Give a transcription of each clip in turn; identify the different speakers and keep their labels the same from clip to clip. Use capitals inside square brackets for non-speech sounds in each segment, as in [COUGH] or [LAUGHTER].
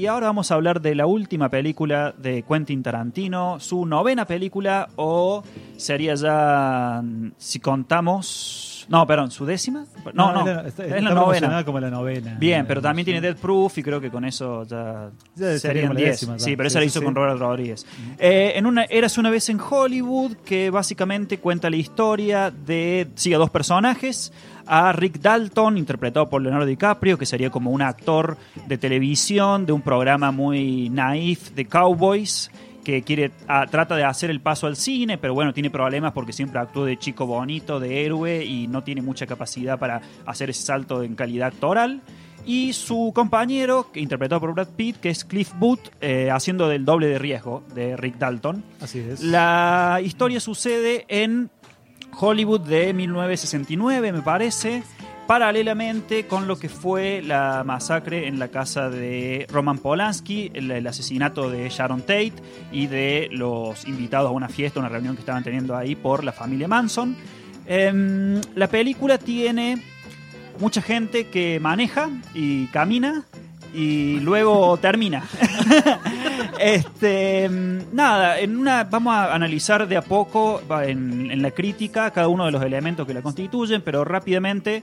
Speaker 1: Y ahora vamos a hablar de la última película de Quentin Tarantino, su novena película, o sería ya, mm, si contamos... No, perdón, ¿su décima? No, no,
Speaker 2: es la-
Speaker 1: es la novena.
Speaker 2: como la novena.
Speaker 1: Bien, pero también tiene Dead Proof y creo que con eso ya
Speaker 2: Ya sería
Speaker 1: serían
Speaker 2: como la
Speaker 1: 10.
Speaker 2: décima, ya.
Speaker 1: Sí, pero
Speaker 2: Sí,
Speaker 1: esa la
Speaker 2: sí,
Speaker 1: hizo
Speaker 2: sí.
Speaker 1: con Robert Rodríguez. Eh, en una Eras una vez en Hollywood, que básicamente cuenta la historia de, sigue a dos personajes, a Rick Dalton, interpretado por Leonardo DiCaprio, que sería como un actor de televisión de un programa muy naif de cowboys, que quiere trata de hacer el paso al cine, pero bueno, tiene problemas porque siempre actuó de chico bonito, de héroe y no tiene mucha capacidad para hacer ese salto en calidad actoral. Y su compañero, que interpretado por Brad Pitt, que es Cliff Booth, eh, haciendo del doble de riesgo de Rick Dalton.
Speaker 2: Así es.
Speaker 1: La historia sucede en Hollywood de 1969, me parece, paralelamente con lo que fue la masacre en la casa de Roman Polanski, el, asesinato de Sharon Tate y de los invitados a una fiesta, una reunión que estaban teniendo ahí por la familia Manson. Em, la película tiene mucha gente que maneja y camina y luego termina. [LAUGHS] este, mm, nada, en una vamos a analizar de a poco en, en la crítica cada uno de los elementos que la constituyen, pero rápidamente.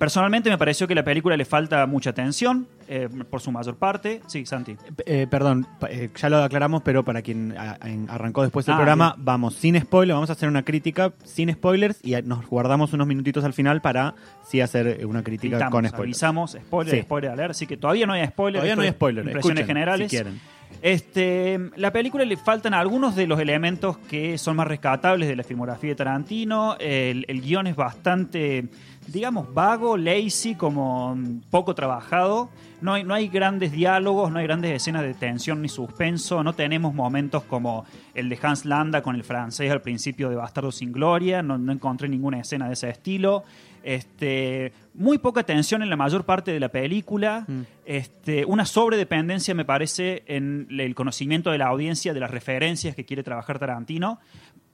Speaker 1: Personalmente me pareció que la película le falta mucha atención, eh, por su mayor parte. Sí, Santi.
Speaker 3: Eh, perdón, eh, ya lo aclaramos, pero para quien a- arrancó después el
Speaker 1: Ah,
Speaker 3: programa, vamos sin spoiler, vamos a hacer una crítica sin spoilers y nos guardamos unos minutitos al final para sí hacer eh, una crítica
Speaker 1: Gritamos,
Speaker 3: con spoilers.
Speaker 1: avisamos, spoiler,
Speaker 3: Sí.
Speaker 1: spoiler alert, así que todavía no hay spoiler.
Speaker 3: Todavía no hay spoiler,
Speaker 1: Impresiones
Speaker 3: escuchen,
Speaker 1: generales.
Speaker 3: si quieren.
Speaker 1: Este, la película le faltan algunos de los elementos que son más rescatables de la filmografía de Tarantino. El, el guion es bastante, digamos, vago, lazy, como mm, poco trabajado. No hay, no hay grandes diálogos, no hay grandes escenas de tensión ni suspenso. No tenemos momentos como el de Hans Landa con el francés al principio de Bastardo sin Gloria. No, no encontré ninguna escena de ese estilo. Este, muy poca tensión en la mayor parte de la película.
Speaker 3: Mm.
Speaker 1: Este, una sobredependencia, me parece, en el conocimiento de la audiencia de las referencias que quiere trabajar Tarantino.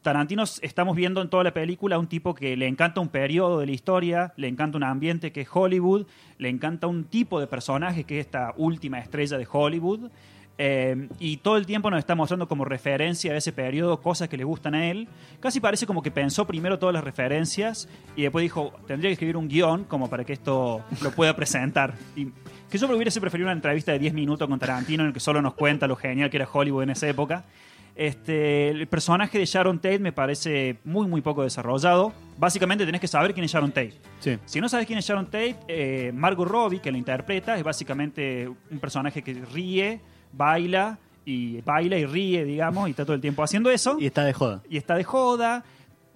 Speaker 1: Tarantino estamos viendo en toda la película un tipo que le encanta un periodo de la historia, le encanta un ambiente que es Hollywood, le encanta un tipo de personaje que es esta última estrella de Hollywood. Eh, y todo el tiempo nos está mostrando como referencia a ese periodo cosas que le gustan a él. Casi parece como que pensó primero todas las referencias y después dijo, tendría que escribir un guion como para que esto lo pueda presentar. Y que yo hubiese preferido una entrevista de 10 minutos con Tarantino en el que solo nos cuenta lo genial que era Hollywood en esa época. Este, el personaje de Sharon Tate me parece muy, muy poco desarrollado. Básicamente tenés que saber quién es Sharon Tate.
Speaker 3: Sí.
Speaker 1: Si no sabes quién es Sharon Tate, eh, Margot Robbie, que la interpreta, es básicamente un personaje que ríe, baila y baila y ríe, digamos, y está todo el tiempo haciendo eso
Speaker 3: Y está de joda.
Speaker 1: y está de joda.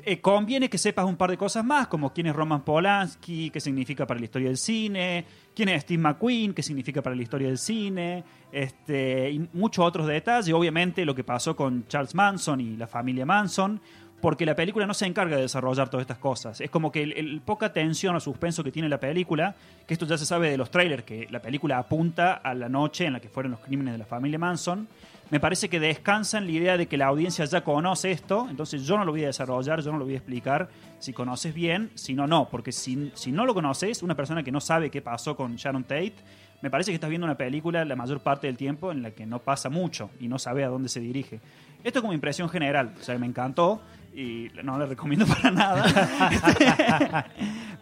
Speaker 1: Eh, conviene que sepas un par de cosas más, como quién es Roman Polanski, qué significa para la historia del cine, quién es Steve McQueen, qué significa para la historia del cine, este, y muchos otros detalles. Obviamente lo que pasó con Charles Manson y la familia Manson, porque la película no se encarga de desarrollar todas estas cosas. Es como que el, poca tensión o suspenso que tiene la película, que esto ya se sabe de los trailers, que la película apunta a la noche en la que fueron los crímenes de la familia Manson, me parece que descansa en la idea de que la audiencia ya conoce esto, entonces yo no lo voy a desarrollar, yo no lo voy a explicar si conoces bien, si no, no, porque si, si no lo conoces, una persona que no sabe qué pasó con Sharon Tate, me parece que estás viendo una película la mayor parte del tiempo en la que no pasa mucho y no sabe a dónde se dirige. Esto como impresión general, o sea, me encantó y no le recomiendo [LAUGHS] para nada.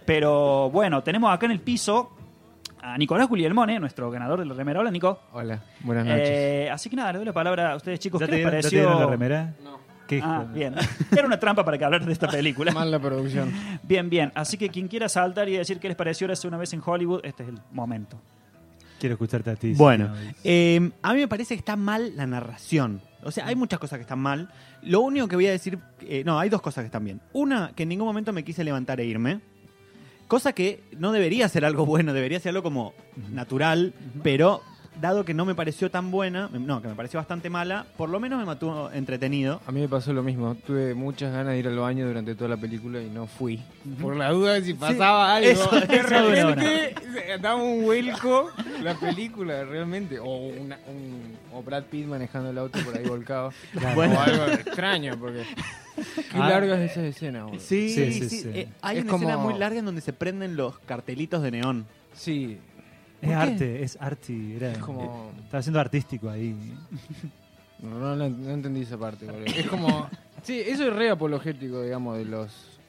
Speaker 1: Pero bueno, tenemos acá en el piso a Nicolás Guglielmone, nuestro ganador de la remera. Hola, Nico.
Speaker 4: Hola, buenas noches.
Speaker 1: Eh, así que nada, le doy la palabra a ustedes, chicos.
Speaker 2: ¿Ya
Speaker 1: ¿Qué
Speaker 2: te,
Speaker 1: les
Speaker 2: dieron, ya te
Speaker 1: pareció?
Speaker 2: dieron la remera?
Speaker 4: No.
Speaker 2: ¿Qué
Speaker 1: Ah, bien. [LAUGHS] Era una trampa para que hablar de esta película.
Speaker 4: Mal la producción. [LAUGHS]
Speaker 1: Bien, bien. Así que quien quiera saltar y decir qué les pareció Érase una vez en Hollywood, este es el momento.
Speaker 2: Quiero escucharte a ti.
Speaker 3: Bueno, eh, a mí me parece que está mal la narración. O sea, hay muchas cosas que están mal. Lo único que voy a decir, eh, no, hay dos cosas que están bien. Una, que en ningún momento me quise levantar e irme. Cosa que no debería ser algo bueno, debería ser algo como natural, pero dado que no me pareció tan buena, no, que me pareció bastante mala, por lo menos me mantuvo entretenido.
Speaker 4: A mí me pasó lo mismo. Tuve muchas ganas de ir al baño durante toda la película y no fui. Por la duda de si pasaba algo.
Speaker 3: eso- [LAUGHS]
Speaker 4: de
Speaker 3: eso
Speaker 4: repente daba un vuelco la película, realmente. O, una- un, o Brad Pitt manejando el auto por ahí volcado.
Speaker 3: Bueno.
Speaker 4: O algo extraño, porque. [LAUGHS] Qué
Speaker 2: Ah.
Speaker 4: largas esas escenas, boludo.
Speaker 3: Sí,
Speaker 2: Sí,
Speaker 3: sí,
Speaker 2: sí, sí.
Speaker 3: Eh, hay
Speaker 4: Es
Speaker 3: una escena muy larga en donde se prenden los cartelitos de neón.
Speaker 4: Sí.
Speaker 2: Es
Speaker 3: qué?
Speaker 2: arte, es arty. Era,
Speaker 4: Es como-
Speaker 2: eh, estaba siendo artístico ahí. [LAUGHS]
Speaker 4: No, no, no- no entendí esa parte. boludo. Es como. Sí, eso es re apologético, digamos, de los.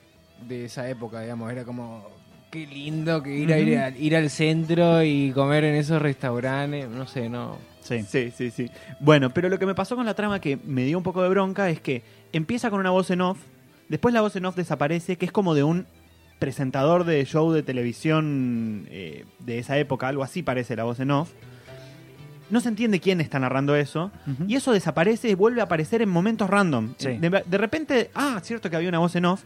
Speaker 4: de esa época, digamos. Era como. Qué lindo que ir, a ir, al- ir al centro y comer en esos restaurantes. No sé, no.
Speaker 1: Sí.
Speaker 3: Sí, sí, sí. Bueno, pero lo que me pasó con la trama que me dio un poco de bronca es que empieza con una voz en off, después la voz en off desaparece, que es como de un presentador de show de televisión eh, de esa época, algo así parece la voz en off. No se entiende quién está narrando eso. Y eso desaparece y vuelve a aparecer en momentos random.
Speaker 1: Sí.
Speaker 3: De, de repente, ah, cierto que había una voz en off.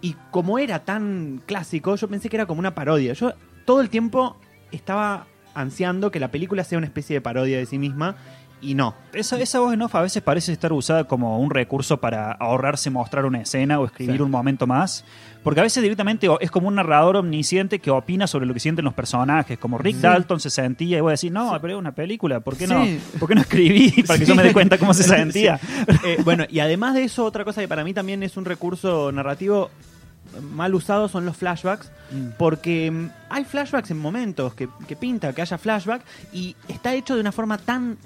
Speaker 3: Y como era tan clásico, yo pensé que era como una parodia. Yo todo el tiempo estaba ansiando que la película sea una especie de parodia de sí misma. Y no.
Speaker 1: Esa, esa voz en off a veces parece estar usada como un recurso para ahorrarse mostrar una escena o escribir
Speaker 3: Sí.
Speaker 1: un momento más. Porque a veces directamente es como un narrador omnisciente que opina sobre lo que sienten los personajes. Como Rick Dalton se sentía y voy a decir, no, pero es una película, ¿por qué, no,
Speaker 3: Sí.
Speaker 1: ¿por qué no escribí [LAUGHS] para que yo me dé cuenta cómo se sentía? [LAUGHS]
Speaker 3: Eh, bueno, y además de eso, otra cosa que para mí también es un recurso narrativo mal usado son los flashbacks. Porque mm, hay flashbacks en momentos que, que pinta que haya flashback y está hecho de una forma tan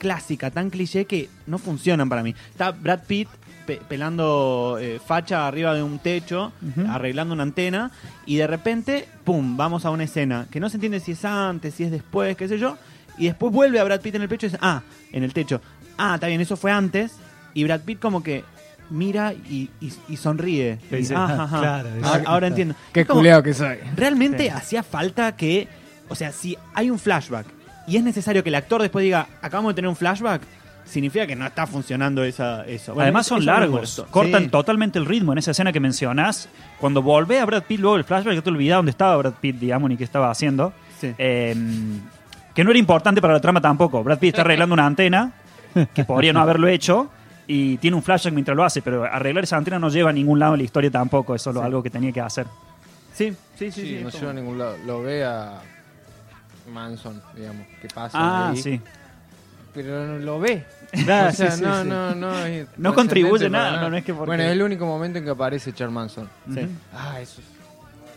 Speaker 3: clásica, tan cliché que no funcionan para mí. Está Brad Pitt pe- pelando eh, facha arriba de un techo, arreglando una antena y de repente, ¡pum!, vamos a una escena que no se entiende si es antes, si es después, qué sé yo. Y después vuelve a Brad Pitt en el pecho y dice, ah, en el techo. Ah, está bien, eso fue antes. Y Brad Pitt como que mira y, y- y sonríe. Y,
Speaker 2: dice,
Speaker 3: "Ah,
Speaker 2: "Ah,
Speaker 3: ajá,
Speaker 2: claro",
Speaker 3: ahora, ahora entiendo.
Speaker 4: Qué
Speaker 3: Es como-
Speaker 4: culeado que soy.
Speaker 3: Realmente
Speaker 1: Sí.
Speaker 3: hacía falta que, o sea, si hay un flashback y es necesario que el actor después diga, acabamos de tener un flashback, significa que no está funcionando esa, eso. Bueno,
Speaker 1: Además
Speaker 3: eso-
Speaker 1: son
Speaker 3: eso
Speaker 1: largos, cortan
Speaker 3: Sí.
Speaker 1: totalmente el ritmo en esa escena que mencionás. Cuando volvé a Brad Pitt luego el flashback, yo te olvidaba dónde estaba Brad Pitt, digamos, ni qué estaba haciendo.
Speaker 3: Sí.
Speaker 1: Eh, que no era importante para la trama tampoco. Brad Pitt está arreglando una antena, [LAUGHS] que podría no haberlo hecho, y tiene un flashback mientras lo hace, pero arreglar esa antena no lleva a ningún lado en la historia tampoco, es solo
Speaker 3: Sí.
Speaker 1: algo que tenía que hacer.
Speaker 3: Sí, sí, sí.
Speaker 4: Sí,
Speaker 3: sí,
Speaker 4: no
Speaker 3: es como-
Speaker 4: lleva a ningún lado. Lo ve a Manson, digamos, que pasa
Speaker 1: Ah,
Speaker 4: ahí.
Speaker 1: sí.
Speaker 4: Pero no lo ve. [LAUGHS] O sea,
Speaker 2: sí, sí,
Speaker 4: no,
Speaker 2: sí.
Speaker 4: no, no, es
Speaker 1: No contribuye nada, no, no es que porque-
Speaker 4: Bueno, es el único momento en que aparece Charles Manson.
Speaker 3: Sí.
Speaker 4: Ah, eso es...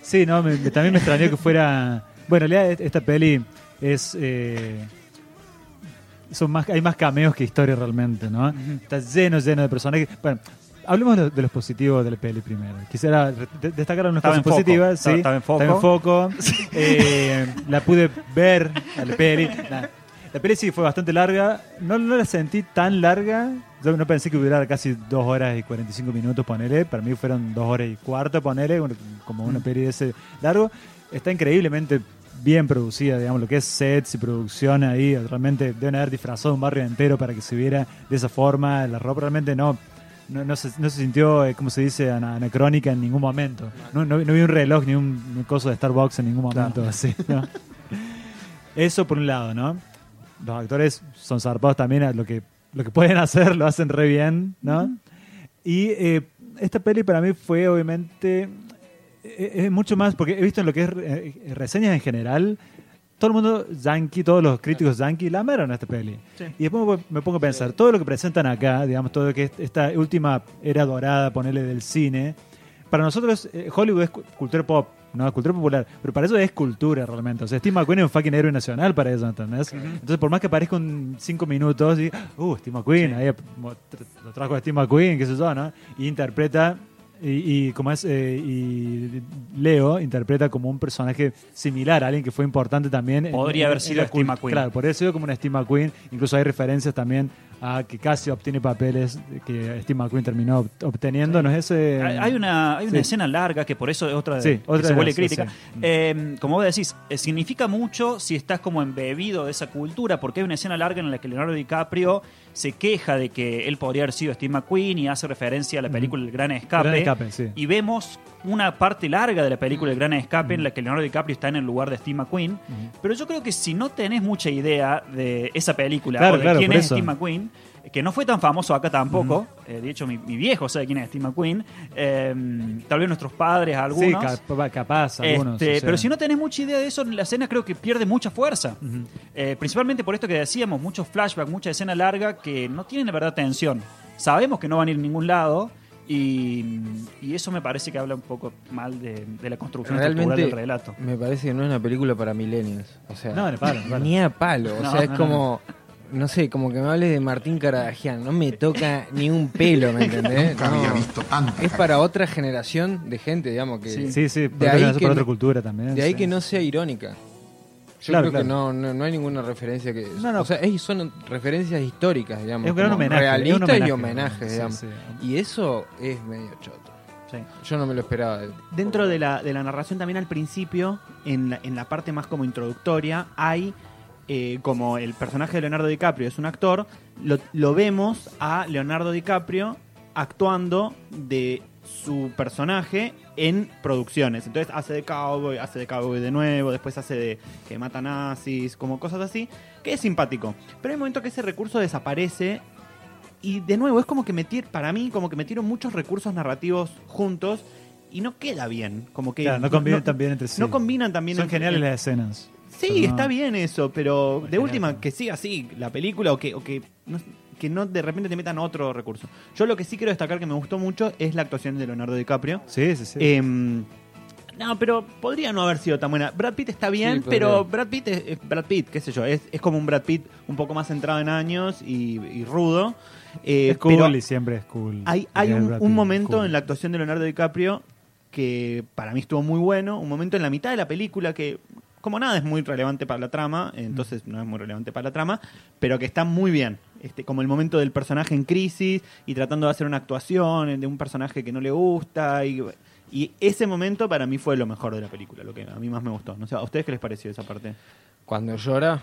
Speaker 2: Sí, no, me- también me extrañó que fuera. Bueno, en realidad esta peli es. eh, son más, hay más cameos que historia realmente, ¿no? Está lleno, lleno de personajes. Bueno, hablemos de, de los positivos de la peli primero. Quisiera de- destacar unas
Speaker 1: Estaba
Speaker 2: cosas
Speaker 1: en
Speaker 2: positivas. sí,
Speaker 1: estaba en foco.
Speaker 2: estaba en foco. [LAUGHS] Eh, la pude ver a la peli. Nah, La peli sí fue bastante larga. No, no la sentí tan larga. Yo no pensé que hubiera casi dos horas y 45 minutos, ponele. Para mí fueron dos horas y cuarto, ponele. Como una peli de ese largo. Está increíblemente bien producida, digamos, lo que es sets y producción ahí. Realmente deben haber disfrazado un barrio entero para que se viera de esa forma. La ropa realmente no. No, no se, no se sintió, eh, como se dice, ana- anacrónica en ningún momento. No, no, no vi un reloj ni un, un coso de Starbucks en ningún momento.
Speaker 1: Claro.
Speaker 2: Así. Eso por un lado, ¿no? Los actores son zarpados también a lo que, lo que pueden hacer, lo hacen re bien, ¿no? Y eh, esta peli para mí fue obviamente eh, es mucho más, porque he visto en lo que es reseñas en general, todo el mundo yankee, todos los críticos yankee la amaron a esta peli. Y después me pongo a pensar, todo lo que presentan acá, digamos, todo lo que es esta última era dorada, ponerle del cine, para nosotros eh, Hollywood es cu- cultura pop, no cultura popular, pero para eso es cultura realmente. O sea, Steve McQueen es un fucking héroe nacional para eso, ¿entendés? Entonces, por más que aparezca un cinco minutos y, uh, Steve McQueen, ahí mo- tra- lo trajo a Steve McQueen, qué sé yo, ¿no? Y interpreta, y, y como es, eh, y Leo interpreta como un personaje similar a alguien que fue importante también. en-
Speaker 1: Podría
Speaker 2: en-
Speaker 1: haber
Speaker 2: en
Speaker 1: sido
Speaker 2: la
Speaker 1: Steve
Speaker 2: cult-
Speaker 1: McQueen.
Speaker 2: Claro, por eso sido como una Steve McQueen. Incluso hay referencias también a que casi obtiene papeles que Steve McQueen terminó obt- obteniendo. ¿No es ese?
Speaker 1: Hay una, hay una
Speaker 2: Sí.
Speaker 1: escena larga que por eso es otra, de-
Speaker 2: Sí,
Speaker 1: que
Speaker 2: otra
Speaker 1: se
Speaker 2: de
Speaker 1: vuelve crítica.
Speaker 2: sí.
Speaker 1: Eh, como vos decís, eh, significa mucho si estás como embebido de esa cultura, porque hay una escena larga en la que Leonardo DiCaprio se queja de que él podría haber sido Steve McQueen y hace referencia a la película El Gran Escape.
Speaker 2: Gran Escape, sí.
Speaker 1: Y vemos una parte larga de la película El Gran Escape en la que Leonardo DiCaprio está en el lugar de Steve McQueen. Pero yo creo que si no tenés mucha idea de esa película
Speaker 2: Claro,
Speaker 1: o de
Speaker 2: claro,
Speaker 1: quién es
Speaker 2: eso.
Speaker 1: Steve McQueen, que no fue tan famoso acá tampoco, eh, de hecho mi, mi viejo sabe quién es Steve McQueen, eh, tal vez nuestros padres, algunos.
Speaker 2: Sí, cap- capaz, algunos.
Speaker 1: Este,
Speaker 2: o sea.
Speaker 1: Pero si no tenés mucha idea de eso, la escena creo que pierde mucha fuerza. Eh, principalmente por esto que decíamos, muchos flashbacks, mucha escena larga que no tienen de verdad tensión. Sabemos que no van a ir a ningún lado Y, y eso me parece que habla un poco mal de, de la construcción
Speaker 4: Realmente
Speaker 1: del relato.
Speaker 4: me parece que no es una película para millennials. O sea,
Speaker 2: No, ni a palo, ni a palo.
Speaker 4: O [LAUGHS]
Speaker 1: No,
Speaker 4: sea, es
Speaker 1: no,
Speaker 4: como, no sé, como que me hables de Martín Caradagian. No me toca ni un pelo, ¿me entendés?
Speaker 5: Nunca había visto tanta
Speaker 4: Es para otra generación de gente, digamos, que
Speaker 2: Sí, sí, por,
Speaker 4: De
Speaker 2: otra,
Speaker 4: ahí que
Speaker 2: otra
Speaker 4: no-
Speaker 2: cultura también.
Speaker 4: de ahí
Speaker 2: sí.
Speaker 4: que no sea irónica. Yo
Speaker 2: Claro,
Speaker 4: creo que no, no, no hay ninguna referencia que...
Speaker 2: No, no.
Speaker 4: O sea, es- son referencias históricas, digamos.
Speaker 2: Es un gran homenaje. un homenaje,
Speaker 4: y homenajes,
Speaker 2: sí,
Speaker 4: digamos.
Speaker 2: sí.
Speaker 4: Y eso es medio choto.
Speaker 1: Sí.
Speaker 4: Yo no me lo esperaba.
Speaker 3: Dentro de la, de la narración también al principio, en la, en la parte más como introductoria, hay eh, como el personaje de Leonardo DiCaprio es un actor, lo, lo vemos a Leonardo DiCaprio actuando de su personaje en producciones. Entonces hace de cowboy, hace de cowboy de nuevo, después hace de que mata nazis, como cosas así, que es simpático. Pero hay un momento que ese recurso desaparece y de nuevo es como que metieron, para mí, como que metieron muchos recursos narrativos juntos y no queda bien. Como que
Speaker 2: Claro, no combinan tan bien entre sí.
Speaker 3: No combinan también
Speaker 2: Son
Speaker 3: entre-
Speaker 2: geniales las escenas.
Speaker 3: Sí, está bien eso, pero de última que siga así la película o que, o que, no, que no de repente te metan otro recurso. Yo lo que sí quiero destacar que me gustó mucho es la actuación de Leonardo DiCaprio.
Speaker 2: Sí, sí, sí.
Speaker 3: Em, no, pero podría no haber sido tan buena. Brad Pitt está bien,
Speaker 4: Sí, podría.
Speaker 3: pero Brad Pitt es, es Brad Pitt, qué sé yo, es, es como un Brad Pitt un poco más centrado en años y, y rudo. Eh,
Speaker 2: es cool
Speaker 3: pero
Speaker 2: y siempre es cool.
Speaker 3: hay, hay
Speaker 2: Es
Speaker 3: un,
Speaker 2: Brad
Speaker 3: un
Speaker 2: Pitt,
Speaker 3: momento
Speaker 2: cool.
Speaker 3: en la actuación de Leonardo DiCaprio que para mí estuvo muy bueno, un momento en la mitad de la película que, como nada, es muy relevante para la trama, entonces no es muy relevante para la trama, pero que está muy bien. Este, como el momento del personaje en crisis y tratando de hacer una actuación de un personaje que no le gusta y, y ese momento para mí fue lo mejor de la película, lo que a mí más me gustó. No sé, ¿a ustedes qué les pareció esa parte?
Speaker 4: Cuando llora.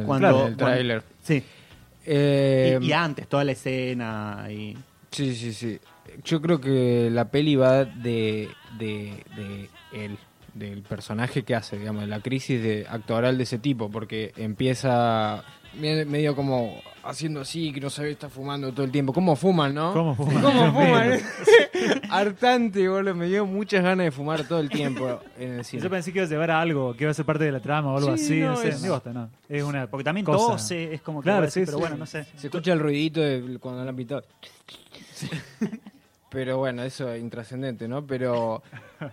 Speaker 4: El,
Speaker 3: cuando-
Speaker 4: el tráiler.
Speaker 3: Sí.
Speaker 4: Eh,
Speaker 3: y, y antes, toda la escena y...
Speaker 4: Sí, sí, sí. Yo creo que la peli va de, de, de él, del personaje que hace, digamos, de la crisis de, actoral de ese tipo, porque empieza me- medio como haciendo así, que no sabe, está fumando todo el tiempo. ¿Cómo fuman, no?
Speaker 2: ¿Cómo fuman? [LAUGHS]
Speaker 4: ¿Cómo fuman? [LAUGHS] Hartante, boludo. Me dio muchas ganas de fumar todo el tiempo en el cine.
Speaker 2: Yo pensé que iba a llevar a algo, que iba a ser parte de la trama o algo
Speaker 4: Sí,
Speaker 2: así, no,
Speaker 4: no,
Speaker 2: sé.
Speaker 4: es-
Speaker 2: Ni bosta, no. Es una
Speaker 1: Porque también
Speaker 2: cosa.
Speaker 1: tose, es como que
Speaker 2: Claro,
Speaker 1: decir,
Speaker 2: sí,
Speaker 1: pero
Speaker 2: sí.
Speaker 1: bueno, no sé.
Speaker 4: Se escucha el ruidito de cuando la han pitado. [LAUGHS] Pero bueno, eso es intrascendente, ¿no? Pero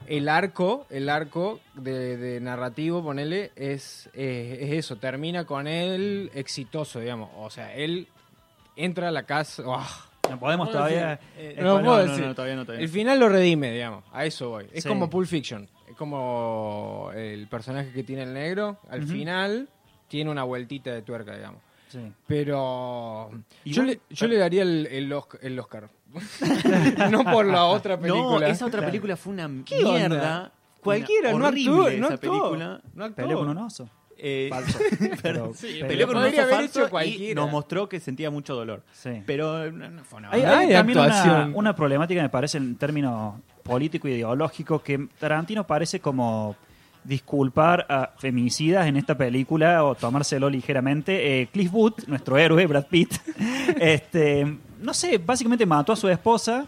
Speaker 4: el arco, el arco de, de narrativo, ponele, es, eh, es eso, termina con él exitoso, digamos. O sea, él entra a la casa. ¡ah!
Speaker 1: No podemos todavía.
Speaker 3: Eh,
Speaker 4: No
Speaker 3: no,
Speaker 4: puedo
Speaker 3: no,
Speaker 4: decir.
Speaker 3: no, todavía no, todavía
Speaker 4: El final lo redime, digamos. A eso voy. Es
Speaker 1: Sí.
Speaker 4: como Pulp Fiction. Es como el personaje que tiene el negro. Al final tiene una vueltita de tuerca, digamos.
Speaker 1: Sí.
Speaker 4: Pero yo le, yo le daría el, el Oscar. No por la otra
Speaker 3: No,
Speaker 4: película.
Speaker 3: esa otra película fue una
Speaker 4: ¿Qué onda?
Speaker 3: mierda.
Speaker 4: Cualquiera,
Speaker 3: Una
Speaker 4: no actuó, no
Speaker 3: esa
Speaker 4: actuó.
Speaker 3: película.
Speaker 4: No actuó.
Speaker 1: Peleó con un oso.
Speaker 3: Eh, [LAUGHS]
Speaker 1: Falso. [LAUGHS] Pero-
Speaker 4: Sí,
Speaker 1: pero-
Speaker 3: peleó con un oso falso
Speaker 4: hecho
Speaker 3: y
Speaker 4: cualquiera.
Speaker 3: nos mostró que sentía mucho dolor.
Speaker 1: Sí.
Speaker 3: Pero no, no fue una
Speaker 1: Hay, hay también una, una problemática, me parece, en términos político e ideológico, que Tarantino parece como disculpar a femicidas en esta película o tomárselo ligeramente. Eh, Cliff Booth, nuestro héroe, Brad Pitt, [LAUGHS] este, no sé, básicamente mató a su esposa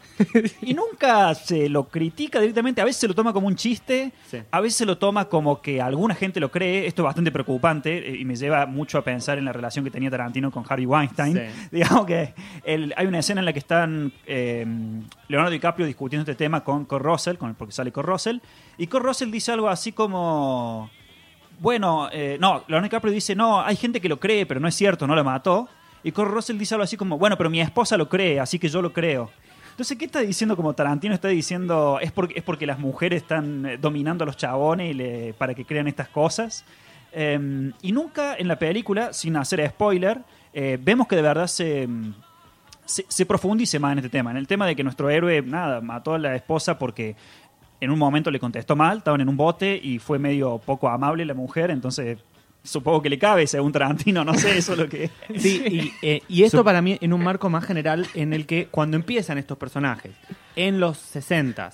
Speaker 1: y nunca se lo critica directamente. A veces se lo toma como un chiste,
Speaker 3: Sí.
Speaker 1: a veces se lo toma como que alguna gente lo cree. Esto es bastante preocupante eh, y me lleva mucho a pensar en la relación que tenía Tarantino con Harvey Weinstein.
Speaker 3: Sí. [LAUGHS]
Speaker 1: Digamos que el- hay una escena en la que están eh, Leonardo DiCaprio discutiendo este tema con Kurt Russell, con, porque sale Kurt Russell, y Kurt Russell dice algo así como, bueno, eh, no, Leonardo DiCaprio dice, no, hay gente que lo cree, pero no es cierto, no lo mató. Y Kurt Russell dice algo así como, bueno, pero mi esposa lo cree, así que yo lo creo. Entonces, ¿qué está diciendo como Tarantino? Está diciendo, es porque, es porque las mujeres están eh, dominando a los chabones para que crean estas cosas. Eh, y nunca en la película, sin hacer spoiler, eh, vemos que de verdad se, mm, se, se profundice más en este tema. En el tema de que nuestro héroe, nada, mató a la esposa porque en un momento le contestó mal, estaban en un bote y fue medio poco amable la mujer, entonces supongo que le cabe según Tarantino, no sé, eso es lo que... [LAUGHS]
Speaker 3: Sí, y, eh, y esto
Speaker 2: Sup-
Speaker 3: para mí en un marco más general en el que cuando empiezan estos personajes en los 60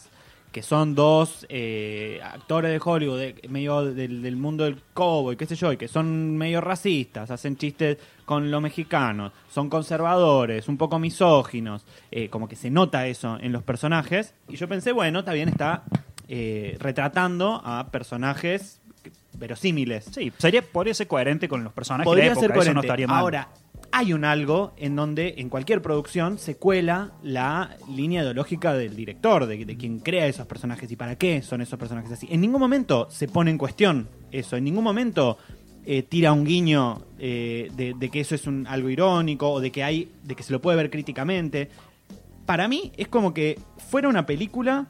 Speaker 3: que son dos eh, actores de Hollywood, de- medio del, del mundo del cowboy, qué sé yo, y que son medio racistas, hacen chistes con los mexicanos, son conservadores, un poco misóginos, eh, como que se nota eso en los personajes. Y yo pensé, bueno, también está eh, retratando a personajes verosímiles.
Speaker 1: Sí, sería, podría ser coherente con los personajes de la
Speaker 3: Podría
Speaker 1: época,
Speaker 3: ser
Speaker 1: eso
Speaker 3: coherente.
Speaker 1: no estaría mal.
Speaker 3: Ahora, hay un algo en donde en cualquier producción se cuela la línea ideológica del director, de, de quien crea esos personajes y para qué son esos personajes así. En ningún momento se pone en cuestión eso, en ningún momento eh, tira un guiño eh, de, de que eso es un, algo irónico o de que hay, de que se lo puede ver críticamente. Para mí es como que fuera una película.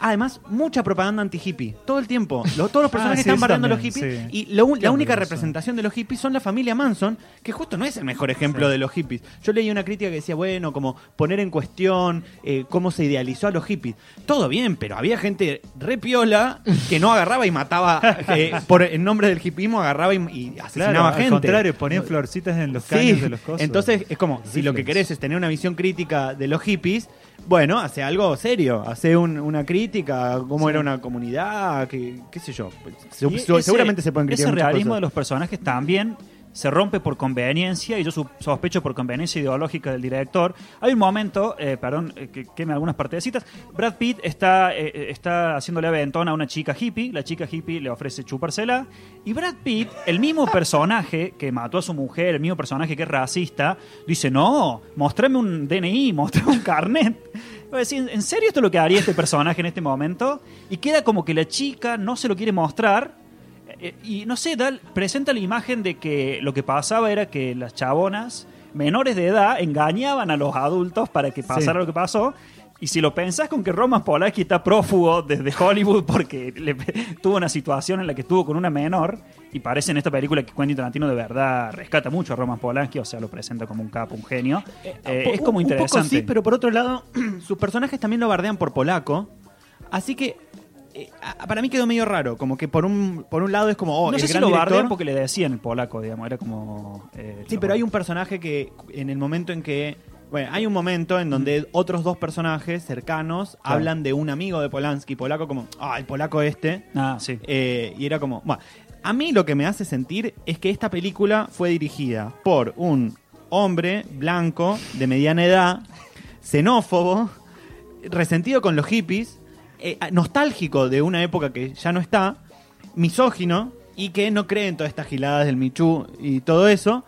Speaker 3: Además, mucha propaganda anti-hippie. Todo el tiempo. Lo- todos los personajes
Speaker 2: Ah, sí,
Speaker 3: están bardeando a los hippies.
Speaker 2: sí.
Speaker 3: Y lo la única representación de los hippies son la familia Manson, que justo no es el mejor ejemplo de los hippies. Yo leí una crítica que decía, bueno, como poner en cuestión eh, cómo se idealizó a los hippies. Todo bien, pero había gente re piola que no agarraba y mataba, eh, [LAUGHS] por en nombre del hippismo agarraba y, y asesinaba
Speaker 2: Claro, al
Speaker 3: gente.
Speaker 2: contrario, ponían florcitas en los caños de los cosas.
Speaker 3: entonces es como, si lo que querés es tener una visión crítica de los hippies, bueno, hace algo serio, hace un- una crítica, cómo era una comunidad, que, qué sé yo. Se-
Speaker 1: ese-
Speaker 3: seguramente se pueden criticar
Speaker 1: Ese realismo
Speaker 3: cosas.
Speaker 1: de los personajes también se rompe por conveniencia, y yo sospecho por conveniencia ideológica del director. Hay un momento, eh, perdón, eh, que queme algunas partecitas. Brad Pitt está, eh, está haciéndole aventón a una chica hippie, la chica hippie le ofrece chupársela, y Brad Pitt, el mismo personaje que mató a su mujer, el mismo personaje que es racista, dice, no, mostrame un DNI, mostrame un carnet. ¿en serio esto es lo que haría este personaje en este momento? Y queda como que la chica no se lo quiere mostrar. Eh, Y no sé, da- presenta la imagen de que lo que pasaba era que las chabonas menores de edad engañaban a los adultos para que pasara lo que pasó. Y si lo pensás con que Roman Polanski está prófugo desde Hollywood porque le- [LAUGHS] tuvo una situación en la que estuvo con una menor, y parece en esta película que Quentin Tarantino de verdad rescata mucho a Roman Polanski, o sea, lo presenta como un capo, un genio, eh, es como
Speaker 3: Un-
Speaker 1: interesante.
Speaker 3: Un poco sí, pero por otro lado, [CLEARS THROAT] sus personajes también lo bardean por polaco. Así que eh, para mí quedó medio raro. Como que por un, por un lado es como, oh,
Speaker 1: no
Speaker 3: el
Speaker 1: sé si
Speaker 3: gran
Speaker 1: lo
Speaker 3: director.
Speaker 1: porque le decían el polaco, digamos, era como... eh,
Speaker 3: Sí,
Speaker 1: lo-
Speaker 3: pero hay un personaje que en el momento en que... Bueno, hay un momento en donde otros dos personajes cercanos
Speaker 1: Claro.
Speaker 3: hablan de un amigo de Polanski, polaco, como, ah, el polaco este.
Speaker 1: Ah, sí.
Speaker 3: Eh, y era como, bueno, a mí lo que me hace sentir es que esta película fue dirigida por un hombre blanco de mediana edad, xenófobo, resentido con los hippies, eh, nostálgico de una época que ya no está, misógino y que no cree en todas estas giladas del Michu y todo eso,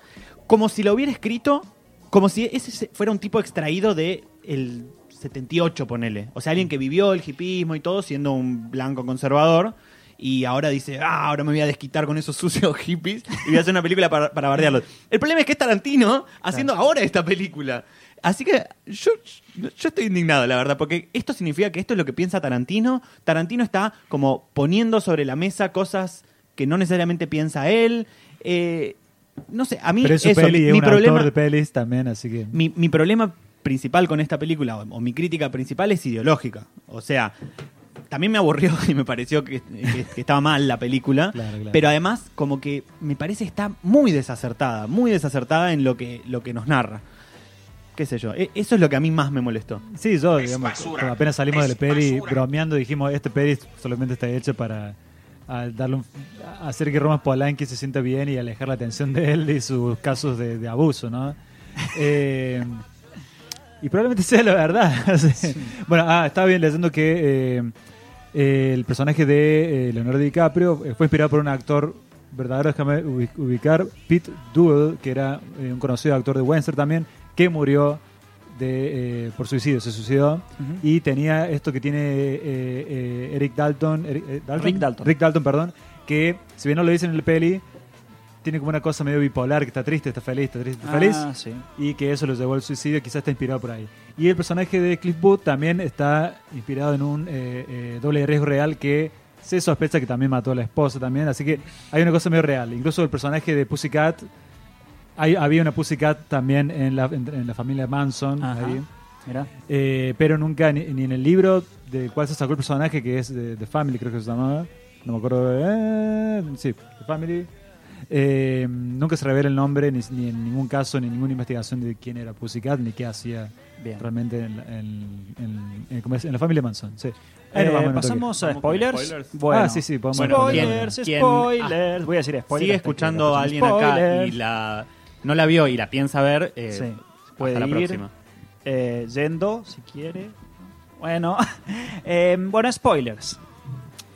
Speaker 3: como si lo hubiera escrito, como si ese se- fuera un tipo extraído de el 78, ponele. O sea, alguien que vivió el hipismo y todo siendo un blanco conservador. Y ahora dice, ah, ahora me voy a desquitar con esos [LAUGHS] sucios hippies y voy a hacer una película para, para bardearlos. El problema es que es Tarantino haciendo ahora esta película. Así que yo, yo estoy indignado, la verdad, porque esto significa que esto es lo que piensa Tarantino. Tarantino está como poniendo sobre la mesa cosas que no necesariamente piensa él. Eh, no sé, a mí
Speaker 2: Pero es su
Speaker 3: eso,
Speaker 2: peli
Speaker 3: mi,
Speaker 2: es
Speaker 3: mi
Speaker 2: un
Speaker 3: problema,
Speaker 2: autor de pelis también, así que...
Speaker 3: mi, mi problema principal con esta película, o, o mi crítica principal, es ideológica. O sea, también me aburrió [LAUGHS] y me pareció que, que- que estaba mal la película.
Speaker 2: Claro, claro.
Speaker 3: Pero además, como que me parece está muy desacertada, muy desacertada en lo que, lo que nos narra. Qué sé yo, e- eso es lo que a mí más me molestó.
Speaker 2: Sí, yo, digamos, cuando apenas salimos de la peli bromeando, dijimos, este peli solamente está hecho para a darle un- a hacer que Roman Polanski se sienta bien y alejar la atención de él y sus casos de, de abuso, ¿no? [LAUGHS] Eh, y probablemente sea la verdad. [LAUGHS] Sí. Bueno, ah, estaba bien leyendo que eh, eh, el personaje de eh, Leonardo DiCaprio fue inspirado por un actor verdadero, déjame ubi- ubicar, Pete Duell, que era eh, un conocido actor de Western también, que murió de, eh, por suicidio, se suicidó y tenía esto que tiene eh, eh, Eric Dalton, Eric- eh,
Speaker 1: Rick Dalton.
Speaker 2: Rick Dalton, perdón, que si bien no lo dicen en la peli, tiene como una cosa medio bipolar, que está triste, está feliz, está triste, está feliz
Speaker 1: Ah, sí.
Speaker 2: y que eso lo llevó al suicidio, quizás está inspirado por ahí. Y el personaje de Cliff Booth también está inspirado en un doble de riesgo real que se sospecha que también mató a la esposa también, así que hay una cosa medio real. Incluso el personaje de Pussycat, hay, había una Pussycat también en la, en, en la familia Manson,
Speaker 1: Ajá.
Speaker 2: ahí.
Speaker 1: Mira.
Speaker 2: Eh, pero nunca ni, ni en el libro del cual se sacó el personaje, que es de, The Family, creo que se llamaba, no me acuerdo, eh, sí, The Family. Eh, nunca se revela el nombre, ni, ni en ningún caso, ni en ninguna investigación de quién era Pussycat, ni qué hacía
Speaker 1: Bien.
Speaker 2: realmente en, la- en- en- en- ¿cómo es? en la familia Manson. Sí.
Speaker 1: Eh, pasamos a spoilers.
Speaker 3: spoilers.
Speaker 1: Bueno.
Speaker 2: Ah, sí, sí, podemos
Speaker 1: spoilers,
Speaker 3: ¿Quién- quién-
Speaker 1: spoilers. Voy a decir spoilers.
Speaker 3: Sigue escuchando a alguien acá y la, no la vio y la piensa ver, eh,
Speaker 1: Sí.
Speaker 3: hasta
Speaker 1: Puede
Speaker 3: la
Speaker 1: ir.
Speaker 3: próxima.
Speaker 1: Eh, yendo, si quiere. Bueno, [LAUGHS] Eh, bueno, spoilers.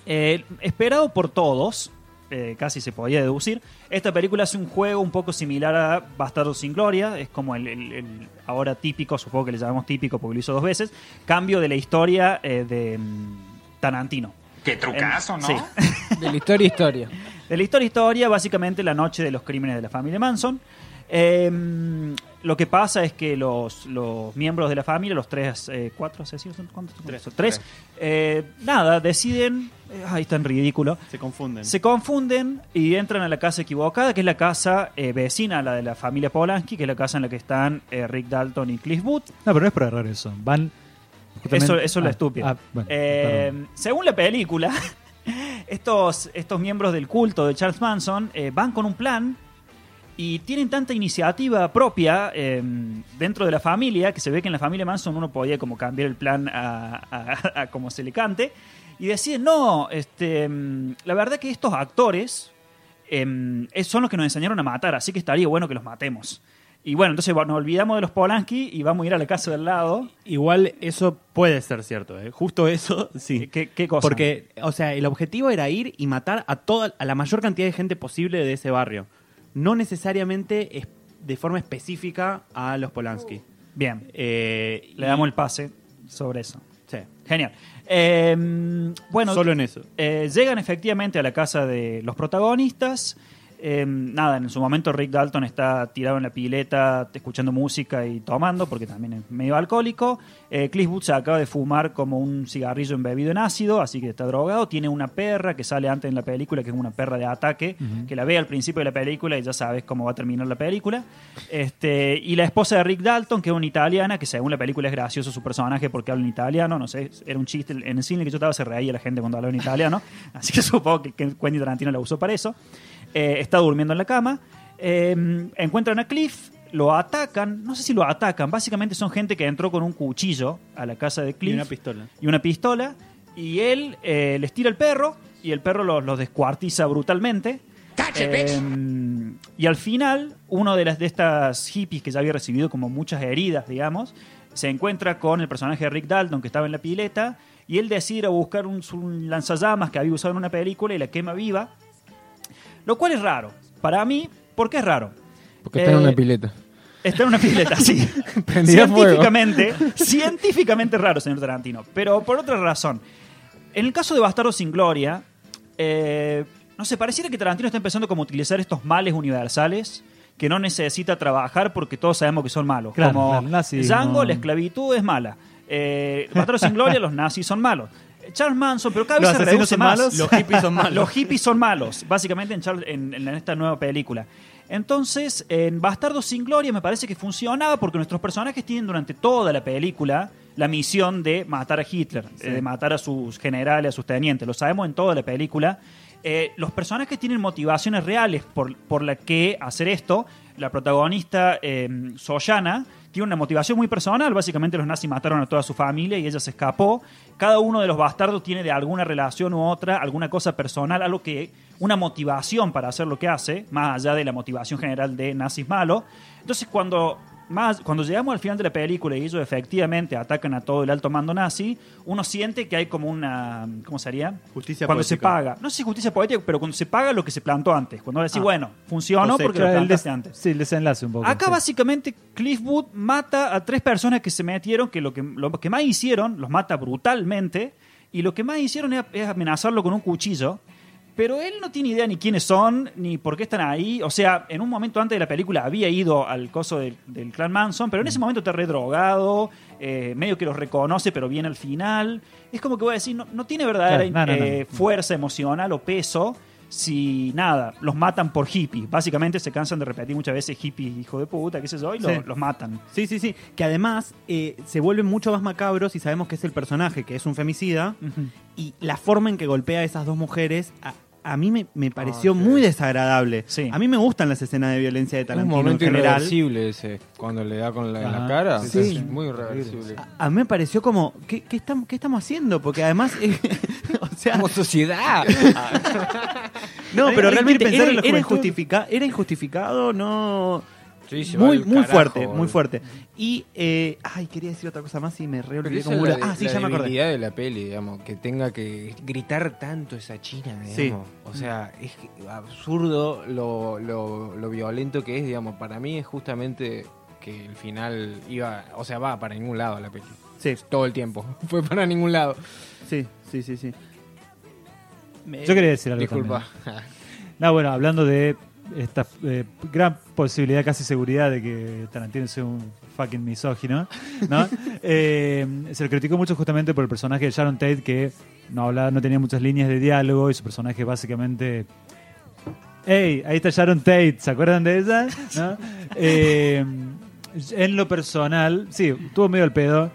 Speaker 1: Eh, esperado por todos, eh, casi se podía deducir. Esta película hace un juego un poco similar a Bastardo sin Gloria, es como el, el- el ahora típico, supongo que le llamamos típico porque lo hizo dos veces, cambio de la historia eh, de mm, Tarantino.
Speaker 5: Qué trucazo, ¿no?
Speaker 1: sí.
Speaker 4: De la historia historia. [LAUGHS]
Speaker 1: De la historia historia, básicamente la noche de los crímenes de la familia Manson. Eh, lo que pasa es que los, los miembros de la familia, los tres, eh, cuatro asesinos, ¿son ¿cuántos?
Speaker 3: Tres.
Speaker 1: Son Tres. eh, nada, deciden, eh, ay, tan ridículo,
Speaker 3: Se confunden.
Speaker 1: se confunden y entran a la casa equivocada, que es la casa eh, vecina a la de la familia Polanski, que es la casa en la que están eh, Rick Dalton y Cliff Booth.
Speaker 2: No, pero no es por error eso. Van. justamente-
Speaker 1: Eso, eso es lo
Speaker 2: Ah,
Speaker 1: estúpido.
Speaker 2: ah, bueno,
Speaker 1: Eh, según la película, [LAUGHS] estos, estos miembros del culto de Charles Manson eh, van con un plan y tienen tanta iniciativa propia eh, dentro de la familia que se ve que en la familia Manson uno podía como cambiar el plan a, a- a como se le cante y deciden no este mm, la verdad que estos actores em, son los que nos enseñaron a matar así que estaría bueno que los matemos y bueno entonces nos olvidamos de los Polanski y vamos a ir a la casa del lado
Speaker 3: Igual eso puede ser cierto, ¿eh? Justo eso, [LAUGHS] sí.
Speaker 1: ¿Qué, qué cosa?
Speaker 3: Porque, o sea, el objetivo era ir y matar a toda, a la mayor cantidad de gente posible de ese barrio. No necesariamente es- de forma específica a los Polanski.
Speaker 1: Bien,
Speaker 3: Eh,
Speaker 1: le damos el pase sobre eso.
Speaker 3: Sí.
Speaker 1: Genial. Eh, bueno,
Speaker 3: Solo en eso.
Speaker 1: eh, llegan efectivamente a la casa de los protagonistas. Eh, nada, en su momento Rick Dalton está tirado en la pileta escuchando música y tomando, porque también es medio alcohólico. Eh, Cliff Booth se acaba de fumar como un cigarrillo embebido en ácido, así que está drogado. Tiene una perra que sale antes en la película, que es una perra de ataque, que la ve al principio de la película y ya sabes cómo va a terminar la película. Este, y la esposa de Rick Dalton, que es una italiana, que según la película es gracioso su personaje porque habla en italiano, no sé, era un chiste. En el cine que yo estaba se reía la gente cuando hablaba en italiano, [LAUGHS] así que supongo que, que Quentin Tarantino la usó para eso. Eh, está durmiendo en la cama, eh, encuentran a Cliff, lo atacan, no sé si lo atacan, básicamente son gente que entró con un cuchillo a la casa de Cliff
Speaker 3: Y una pistola.
Speaker 1: y una pistola, y él eh, les tira el perro, y el perro los, los descuartiza brutalmente. Eh, y al final, uno de las de estas hippies que ya había recibido como muchas heridas, digamos, se encuentra con el personaje de Rick Dalton que estaba en la pileta, y él decide ir a buscar un, un lanzallamas que había usado en una película y la quema viva. Lo cual es raro. Para mí, ¿por qué es raro?
Speaker 4: Porque está en
Speaker 1: Eh,
Speaker 4: una pileta.
Speaker 1: Está en una pileta, sí. [LAUGHS] Científicamente, [LAUGHS] científicamente raro, señor Tarantino. Pero por otra razón. En el caso de Bastardo sin Gloria, eh, no sé, pareciera que Tarantino está empezando como a utilizar estos males universales que no necesita trabajar porque todos sabemos que son malos.
Speaker 2: Claro,
Speaker 1: como Django,
Speaker 2: no.
Speaker 1: la esclavitud es mala. Eh, Bastardo sin Gloria, los nazis son malos. Charles Manson, pero cada vez se reduce más.
Speaker 3: malos, los hippies son malos. [LAUGHS]
Speaker 1: Los hippies son malos, básicamente en, Charles- en- en esta nueva película. Entonces, en Bastardo sin Gloria me parece que funcionaba porque nuestros personajes tienen durante toda la película la misión de matar a Hitler, eh, de matar a sus generales, a sus tenientes. Lo sabemos en toda la película. Eh, los personajes tienen motivaciones reales por, por la que hacer esto. La protagonista, eh, Soyana, tiene una motivación muy personal. Básicamente los nazis mataron a toda su familia y ella se escapó. Cada uno de los bastardos tiene de alguna relación u otra, alguna cosa personal, algo que, una motivación para hacer lo que hace, más allá de la motivación general de nazis malos. Entonces cuando más, cuando llegamos al final de la película y ellos efectivamente atacan a todo el alto mando nazi, uno siente que hay como una, ¿cómo sería?
Speaker 3: Justicia
Speaker 1: cuando se
Speaker 3: poética.
Speaker 1: paga. No sé si justicia poética, pero cuando se paga lo que se plantó antes. Cuando decís,
Speaker 3: Ah.
Speaker 1: bueno, funcionó
Speaker 3: Cosecha.
Speaker 1: porque lo
Speaker 2: el,
Speaker 1: plantaste antes.
Speaker 2: sí, el desenlace un poco.
Speaker 1: Acá
Speaker 2: sí.
Speaker 1: básicamente Cliff Booth mata a tres personas que se metieron, que lo que, lo que más hicieron, los mata brutalmente, y lo que más hicieron es, es amenazarlo con un cuchillo. Pero él no tiene idea ni quiénes son, ni por qué están ahí. O sea, en un momento antes de la película había ido al coso del, del clan Manson, pero en ese momento está redrogado, eh, medio que los reconoce, pero viene al final. Es como que voy a decir, no, no tiene verdadera
Speaker 2: Claro, no, no, no.
Speaker 1: eh, fuerza emocional o peso si nada, los matan por hippie. Básicamente se cansan de repetir muchas veces hippie, hijo de puta, qué sé yo, y lo-
Speaker 3: Sí.
Speaker 1: los matan.
Speaker 3: Sí, sí, sí. Que además eh, se vuelven mucho más macabros y sabemos que es el personaje, que es un femicida. Y la forma en que golpea a esas dos mujeres, a, a mí me, me pareció
Speaker 4: sí.
Speaker 3: muy desagradable.
Speaker 1: Sí.
Speaker 3: A mí me gustan las escenas de violencia de
Speaker 4: Es un
Speaker 3: Tarantino
Speaker 4: momento
Speaker 3: en general.
Speaker 4: irreversible ese, cuando le da con la, en la
Speaker 2: Ajá.
Speaker 4: cara.
Speaker 2: Sí,
Speaker 4: es muy irreversible.
Speaker 3: A, a mí me pareció como, ¿qué, qué, estamos, qué estamos haciendo? Porque además, eh, [LAUGHS] o [LAUGHS] sea,
Speaker 4: Como sociedad. [LAUGHS] [LAUGHS]
Speaker 3: no, pero
Speaker 2: hay que
Speaker 3: realmente
Speaker 2: pensar
Speaker 3: era,
Speaker 2: en la
Speaker 3: era injustifica- era injustificado, no...
Speaker 4: Sí,
Speaker 3: muy, muy
Speaker 4: carajo,
Speaker 3: fuerte, muy fuerte. Y, eh, ay, quería decir otra cosa más y me re
Speaker 4: Pero
Speaker 3: olvidé
Speaker 4: esa
Speaker 3: como
Speaker 4: la,
Speaker 3: Ah, sí,
Speaker 4: la
Speaker 3: ya me acordé.
Speaker 4: debilidad de la peli, digamos, que tenga que gritar tanto esa china,
Speaker 3: Sí.
Speaker 4: digamos. O sea, es absurdo lo, lo, lo violento que es, digamos. Para mí es justamente que el final iba, o sea, va para ningún lado la peli.
Speaker 3: Sí,
Speaker 4: Todo el tiempo. [LAUGHS] Fue para ningún lado.
Speaker 3: sí, sí, sí, sí.
Speaker 1: Me-
Speaker 2: Yo quería decir algo
Speaker 4: Disculpa.
Speaker 2: No, bueno, hablando de esta eh, gran posibilidad, casi seguridad, de que Tarantino sea un fucking misógino, ¿no? [LAUGHS] Eh, se le criticó mucho justamente por el personaje de Sharon Tate, que no hablaba, no tenía muchas líneas de diálogo y su personaje básicamente... ¡Ey! Ahí está Sharon Tate, ¿se acuerdan de ella? ¿No? [LAUGHS] Eh, en lo personal, sí, estuvo medio al pedo,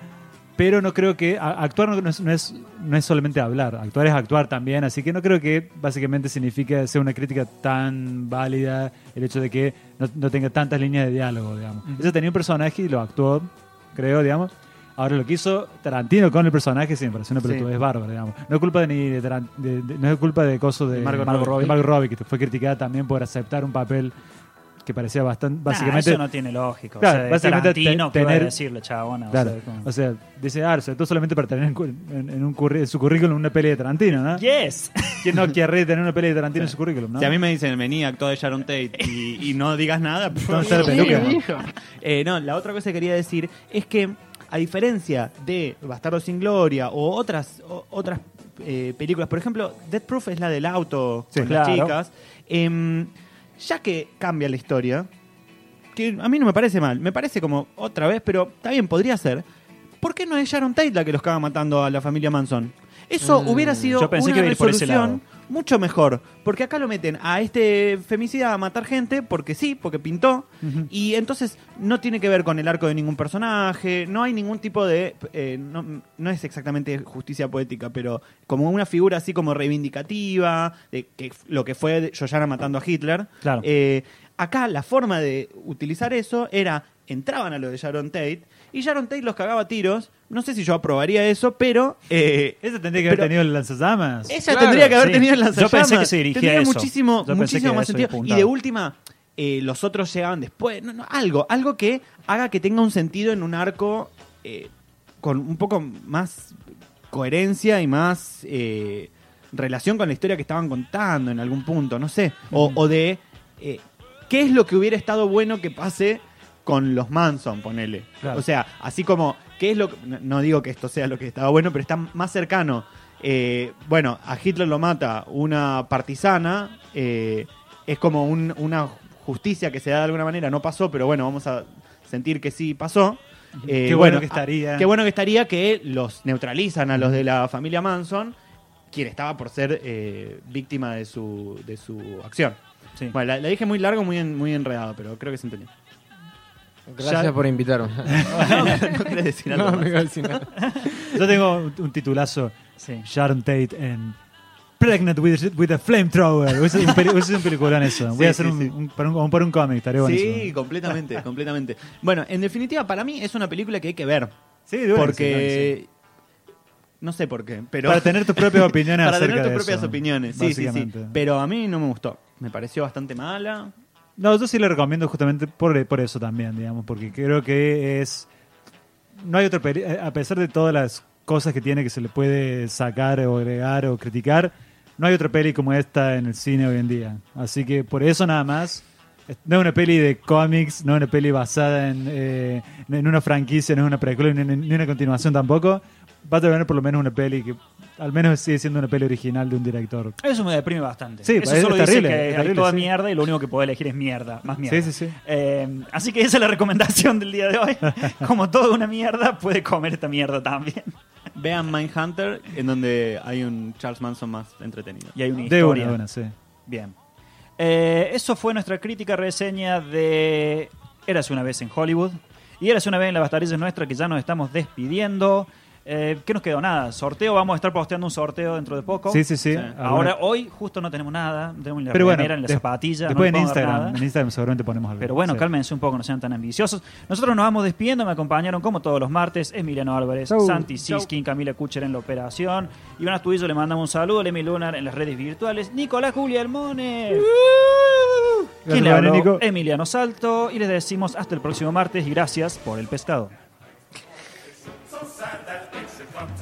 Speaker 2: pero no creo que a- actuar no es, no, es, no es solamente hablar, actuar es actuar también, así que no creo que básicamente signifique sea una crítica tan válida el hecho de que no, no tenga tantas líneas de diálogo, digamos. Ella tenía un personaje y lo actuó, creo, digamos. Ahora lo que hizo Tarantino con el personaje sí me pareció una
Speaker 3: Sí.
Speaker 2: pelotudez bárbara, digamos. No es culpa de ni de, de- de- no es culpa de coso de
Speaker 3: Margot
Speaker 2: Margot
Speaker 3: Robbie.
Speaker 2: Margot Robbie, que fue criticada también por aceptar un papel que parecía bastante
Speaker 1: Nah,
Speaker 2: básicamente
Speaker 1: eso no tiene lógica.
Speaker 2: Claro,
Speaker 1: o sea,
Speaker 2: básicamente
Speaker 1: Tarantino, ¿qué va a
Speaker 2: tener-
Speaker 1: decirle, chabona? O sea, como-
Speaker 2: O sea, dice Arce, tú solamente para tener en, en- en un en su currículum una peli de Tarantino, ¿no?
Speaker 1: Yes. [LAUGHS]
Speaker 2: ¿Quién no quiere tener una peli de Tarantino en su currículum, no?
Speaker 3: Si a mí me dicen, vení, actúa de Sharon Tate y, y no digas nada,
Speaker 2: ¿Dónde está la peluca? [LAUGHS]
Speaker 3: Eh, no, la otra cosa que quería decir es que, a diferencia de Bastardo sin Gloria o otras, o- otras eh, películas, por ejemplo, Death Proof es la del auto
Speaker 2: Sí,
Speaker 3: con las chicas, em, ya que cambia la historia, que a mí no me parece mal, me parece como otra vez, pero está bien, podría ser. ¿Por qué no es Sharon Tate la que los acaba matando a la familia Manson? Eso
Speaker 4: Mm,
Speaker 3: hubiera sido
Speaker 1: yo pensé
Speaker 3: una
Speaker 1: que
Speaker 3: resolución mucho mejor. Porque acá lo meten a este femicida a matar gente porque sí, porque pintó. Y entonces no tiene que ver con el arco de ningún personaje, no hay ningún tipo de... eh, no, no es exactamente justicia poética, pero como una figura así como reivindicativa, de que lo que fue Joyanna matando a Hitler.
Speaker 2: Claro.
Speaker 3: Eh, acá la forma de utilizar eso era, entraban a lo de Sharon Tate, y Sharon Tate los cagaba a tiros. No sé si yo aprobaría eso, pero... eh,
Speaker 2: Ese tendría que haber tenido el lanzallamas.
Speaker 4: Claro,
Speaker 3: tendría que haber
Speaker 1: sí.
Speaker 3: tenido el
Speaker 1: Yo
Speaker 3: lanzallamas.
Speaker 1: pensé que se dirigía
Speaker 3: Tendría
Speaker 1: a eso.
Speaker 3: muchísimo,
Speaker 1: Yo
Speaker 3: muchísimo más sentido. Y de última, eh, los otros llegaban después. No, no, algo, algo que haga que tenga un sentido en un arco eh, con un poco más coherencia y más eh, relación con la historia que estaban contando en algún punto, no sé. O, o de qué es lo que hubiera estado bueno que pase con los Manson, ponele.
Speaker 2: Claro.
Speaker 3: O sea, así como, ¿qué es lo que- no- digo que esto sea lo que estaba bueno, pero está más cercano. Eh, bueno, a Hitler lo mata una partisana. eh, es como un- una justicia que se da de alguna manera. No pasó, pero bueno, vamos a sentir que sí pasó. Eh,
Speaker 2: Qué bueno que estaría.
Speaker 3: Qué bueno que estaría que los neutralizan a los de la familia Manson, quien estaba por ser eh, víctima de su, de su acción.
Speaker 1: Sí.
Speaker 3: Bueno, la, la dije muy largo, muy, en- muy enredado, pero creo que se entendió.
Speaker 4: Gracias
Speaker 2: Ya-
Speaker 4: por invitarme. [LAUGHS]
Speaker 3: no querés decir [LAUGHS] algo
Speaker 4: no, decir nada. [LAUGHS]
Speaker 2: Yo tengo un, un titulazo.
Speaker 1: Sí.
Speaker 2: Sharon Tate en Pregnant with, with a Flamethrower. Ese es un, peli- es un peliculón eso. Voy
Speaker 3: Sí,
Speaker 2: a hacer
Speaker 3: sí,
Speaker 2: un,
Speaker 3: sí.
Speaker 2: un- para un, para un cómic, estaría
Speaker 3: Sí,
Speaker 2: buenísimo.
Speaker 3: completamente, completamente. Bueno, en definitiva, para mí es una película que hay que ver.
Speaker 2: Sí, de sí,
Speaker 3: porque. No sé por qué, pero.
Speaker 2: Para tener tus propias opiniones
Speaker 3: para
Speaker 2: acerca
Speaker 3: tener tus propias
Speaker 2: eso,
Speaker 3: opiniones. Sí, sí, sí. Pero a mí no me gustó. Me pareció bastante mala.
Speaker 2: No, yo sí le recomiendo justamente por, por eso también, digamos, porque creo que es... No hay eh, a pesar de todas las cosas que tiene que se le puede sacar o agregar o criticar, no hay otra peli como esta en el cine hoy en día. Así que por eso nada más, no es una peli de cómics, no es una peli basada en, eh, en una franquicia, no es una precuela ni, ni una continuación tampoco. Va a tener por lo menos una peli que al menos sigue siendo una peli original de un director.
Speaker 1: Eso me deprime bastante.
Speaker 2: Sí,
Speaker 1: Eso
Speaker 2: es
Speaker 1: solo
Speaker 2: terrible,
Speaker 1: dice
Speaker 2: es
Speaker 1: que hay
Speaker 2: terrible,
Speaker 1: toda
Speaker 2: sí.
Speaker 1: mierda y lo único que puedo elegir es mierda, más mierda.
Speaker 2: Sí, sí, sí.
Speaker 1: Eh, así que esa es la recomendación del día de hoy. [LAUGHS] Como toda una mierda, puede comer esta mierda también.
Speaker 3: Vean Mindhunter, en donde hay un Charles Manson más entretenido.
Speaker 1: Y hay una
Speaker 2: De
Speaker 1: historia.
Speaker 2: una, de una, sí.
Speaker 1: Bien. Eh, eso fue nuestra crítica reseña de Érase una vez en Hollywood. Y Érase una vez en la bastarilla nuestra que ya nos estamos despidiendo. Eh, ¿Qué nos quedó? Nada. Sorteo, vamos a estar posteando un sorteo dentro de poco.
Speaker 2: Sí, sí, sí.
Speaker 3: Sí.
Speaker 1: Ahora,
Speaker 2: Alguna-
Speaker 1: hoy justo no tenemos nada. Tenemos la
Speaker 2: Pero bueno,
Speaker 1: ni la zapatilla.
Speaker 2: después
Speaker 1: no
Speaker 2: en Instagram,
Speaker 1: nada.
Speaker 2: en Instagram seguramente ponemos algo.
Speaker 1: Pero bueno,
Speaker 2: Sí.
Speaker 1: cálmense un poco, no sean tan ambiciosos. Nosotros nos vamos despidiendo, me acompañaron como todos los martes Emiliano Álvarez,
Speaker 2: Chau.
Speaker 1: Santi. Siskin, Camila Kucher en la operación, Iván Astudillo le mandamos un saludo, Lemi Lunar en las redes virtuales, Nicolás Julia Almone. ¿Quién le habló? Emiliano Salto y les decimos hasta el próximo martes y gracias por el pescado.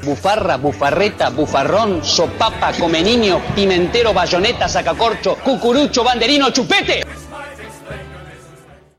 Speaker 5: Bufarra, bufarreta, bufarrón, sopapa, come niño, pimentero, bayoneta, sacacorcho, cucurucho, banderino, chupete.